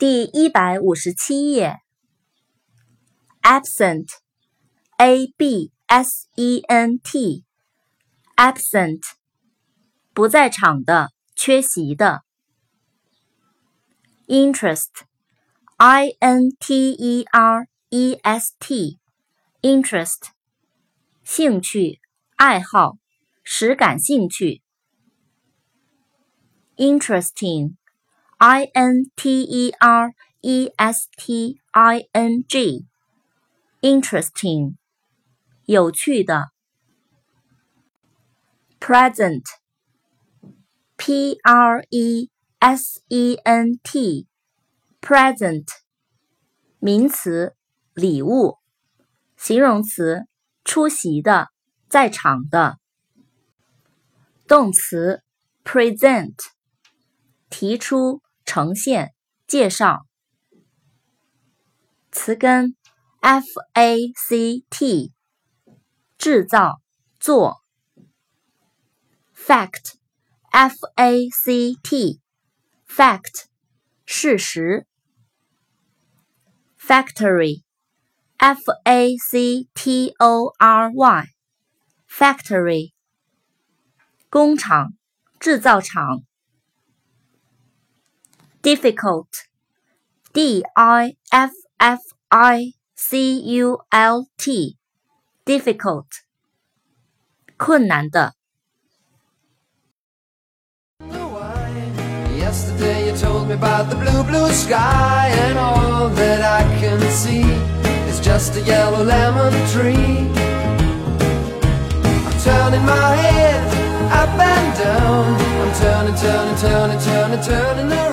第一百五十七页，absent，a b s e n t，absent，不在场的，缺席的。interest，i n t e r e s t，interest，兴趣、爱好，使感兴趣。interesting。I N T E R E S T I N G，interesting，有趣的。Present，P R E S E N T，present，名词，礼物。形容词，出席的，在场的。动词，present，提出。 呈现介绍词根 F A C T 制造做 fact F A C T fact 事实 factory F A C T O R Y factory 工厂制造厂。difficult, d i f f i c u l t, difficult, 困难的。Yesterday you told me about the blue, blue sky And all that I can see is just a yellow lemon tree I'm turning my head up and down I'm turning, turning, turning, turning, turning around